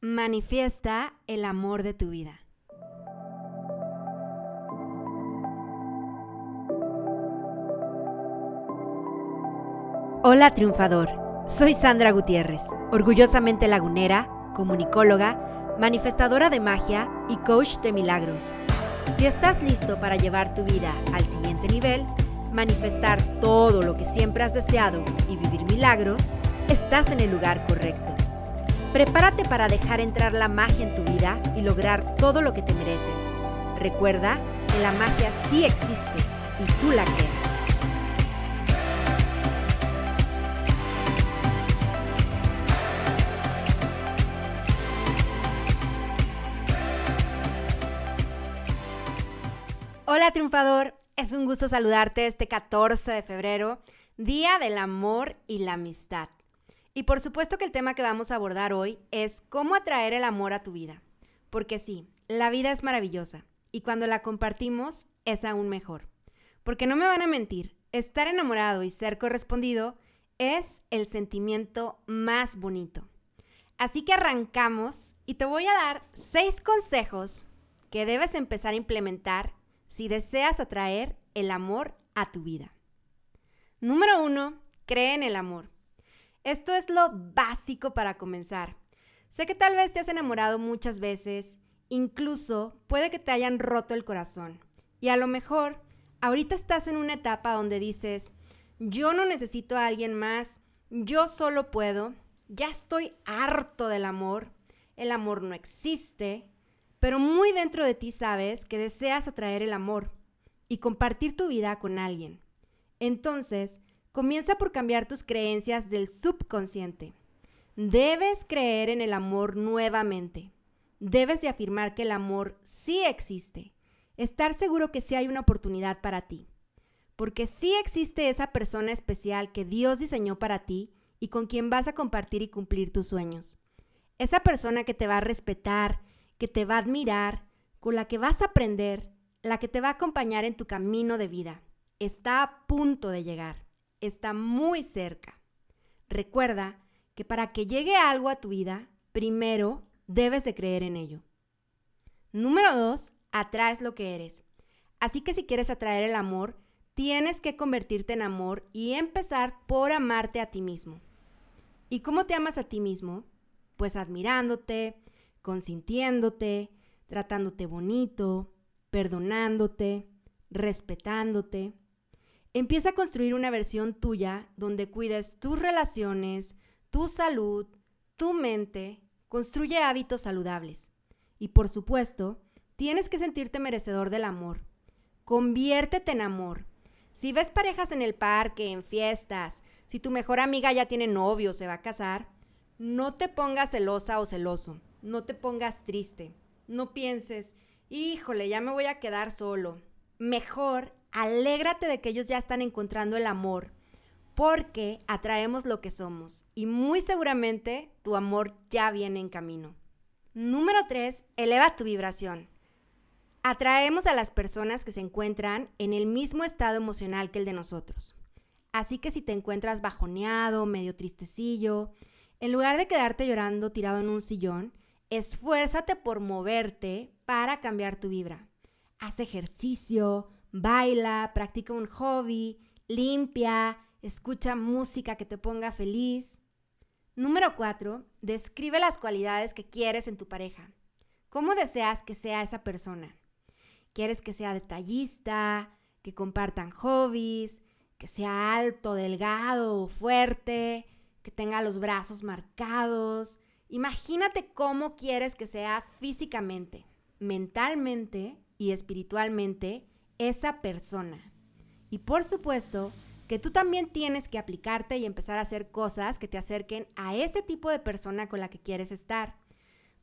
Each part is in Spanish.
Manifiesta el amor de tu vida. Hola triunfador, soy Sandra Gutiérrez, orgullosamente lagunera, comunicóloga, manifestadora de magia y coach de milagros. Si estás listo para llevar tu vida al siguiente nivel, manifestar todo lo que siempre has deseado y vivir milagros, estás en el lugar correcto. Prepárate para dejar entrar la magia en tu vida y lograr todo lo que te mereces. Recuerda que la magia sí existe y tú la creas. Hola triunfador, es un gusto saludarte este 14 de febrero, Día del Amor y la Amistad. Y por supuesto que el tema que vamos a abordar hoy es cómo atraer el amor a tu vida. Porque sí, la vida es maravillosa y cuando la compartimos es aún mejor. Porque no me van a mentir, estar enamorado y ser correspondido es el sentimiento más bonito. Así que arrancamos y te voy a dar seis consejos que debes empezar a implementar si deseas atraer el amor a tu vida. Número uno, cree en el amor. Esto es lo básico para comenzar. Sé que tal vez te has enamorado muchas veces, incluso puede que te hayan roto el corazón. Y a lo mejor ahorita estás en una etapa donde dices, yo no necesito a alguien más, yo solo puedo, ya estoy harto del amor, el amor no existe, pero muy dentro de ti sabes que deseas atraer el amor y compartir tu vida con alguien. Entonces, Comienza por cambiar tus creencias del subconsciente. Debes creer en el amor nuevamente. Debes de afirmar que el amor sí existe. Estar seguro que sí hay una oportunidad para ti. Porque sí existe esa persona especial que Dios diseñó para ti y con quien vas a compartir y cumplir tus sueños. Esa persona que te va a respetar, que te va a admirar, con la que vas a aprender, la que te va a acompañar en tu camino de vida. Está a punto de llegar está muy cerca. Recuerda que para que llegue algo a tu vida, primero debes de creer en ello. Número dos, atraes lo que eres. Así que si quieres atraer el amor, tienes que convertirte en amor y empezar por amarte a ti mismo. ¿Y cómo te amas a ti mismo? Pues admirándote, consintiéndote, tratándote bonito, perdonándote, respetándote. Empieza a construir una versión tuya donde cuides tus relaciones, tu salud, tu mente, construye hábitos saludables. Y por supuesto, tienes que sentirte merecedor del amor. Conviértete en amor. Si ves parejas en el parque, en fiestas, si tu mejor amiga ya tiene novio o se va a casar, no te pongas celosa o celoso, no te pongas triste, no pienses, híjole, ya me voy a quedar solo. Mejor alégrate de que ellos ya están encontrando el amor, porque atraemos lo que somos y muy seguramente tu amor ya viene en camino. Número 3. Eleva tu vibración. Atraemos a las personas que se encuentran en el mismo estado emocional que el de nosotros. Así que si te encuentras bajoneado, medio tristecillo, en lugar de quedarte llorando tirado en un sillón, esfuérzate por moverte para cambiar tu vibra. Haz ejercicio, baila, practica un hobby, limpia, escucha música que te ponga feliz. Número 4. Describe las cualidades que quieres en tu pareja. ¿Cómo deseas que sea esa persona? ¿Quieres que sea detallista, que compartan hobbies, que sea alto, delgado, fuerte, que tenga los brazos marcados? Imagínate cómo quieres que sea físicamente, mentalmente y espiritualmente esa persona. Y por supuesto que tú también tienes que aplicarte y empezar a hacer cosas que te acerquen a ese tipo de persona con la que quieres estar.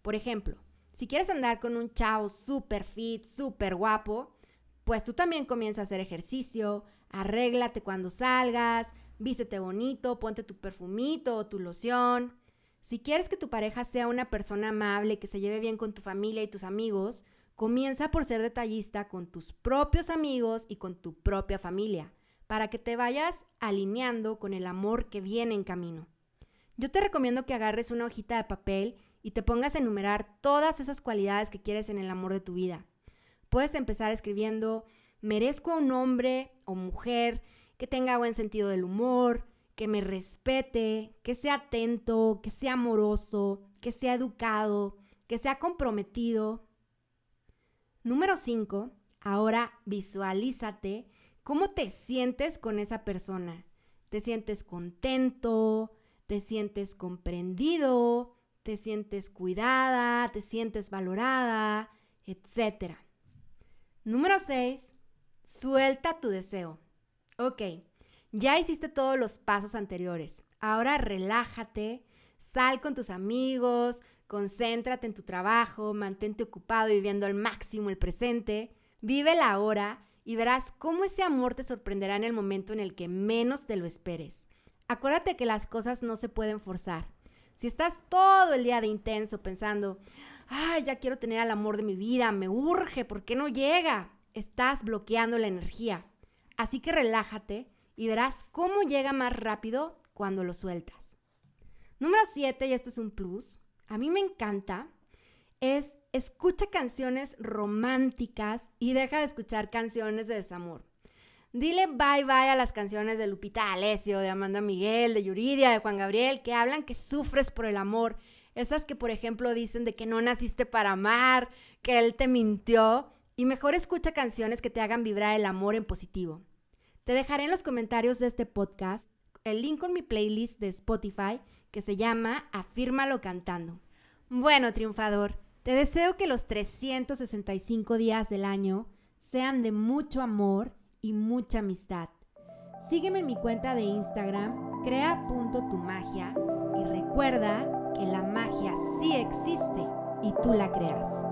Por ejemplo, si quieres andar con un chavo súper fit, súper guapo, pues tú también comienza a hacer ejercicio, arréglate cuando salgas, vístete bonito, ponte tu perfumito o tu loción. Si quieres que tu pareja sea una persona amable, que se lleve bien con tu familia y tus amigos, Comienza por ser detallista con tus propios amigos y con tu propia familia, para que te vayas alineando con el amor que viene en camino. Yo te recomiendo que agarres una hojita de papel y te pongas a enumerar todas esas cualidades que quieres en el amor de tu vida. Puedes empezar escribiendo, merezco a un hombre o mujer que tenga buen sentido del humor, que me respete, que sea atento, que sea amoroso, que sea educado, que sea comprometido. Número 5. Ahora visualízate cómo te sientes con esa persona. ¿Te sientes contento? ¿Te sientes comprendido? ¿Te sientes cuidada? ¿Te sientes valorada? Etcétera. Número 6. Suelta tu deseo. Ok, ya hiciste todos los pasos anteriores. Ahora relájate, sal con tus amigos, concéntrate en tu trabajo, mantente ocupado viviendo al máximo el presente. Vive la hora y verás cómo ese amor te sorprenderá en el momento en el que menos te lo esperes. Acuérdate que las cosas no se pueden forzar. Si estás todo el día de intenso pensando, ay, ya quiero tener al amor de mi vida, me urge, ¿por qué no llega? Estás bloqueando la energía. Así que relájate y verás cómo llega más rápido cuando lo sueltas. Número 7, y esto es un plus, a mí me encanta, es escucha canciones románticas y deja de escuchar canciones de desamor. Dile bye bye a las canciones de Lupita Alessio, de Amanda Miguel, de Yuridia, de Juan Gabriel, que hablan que sufres por el amor. Esas que, por ejemplo, dicen de que no naciste para amar, que él te mintió. Y mejor escucha canciones que te hagan vibrar el amor en positivo. Te dejaré en los comentarios de este podcast el link con mi playlist de Spotify que se llama Afírmalo cantando. Bueno, triunfador, te deseo que los 365 días del año sean de mucho amor y mucha amistad. Sígueme en mi cuenta de Instagram, crea.tumagia y recuerda que la magia sí existe y tú la creas.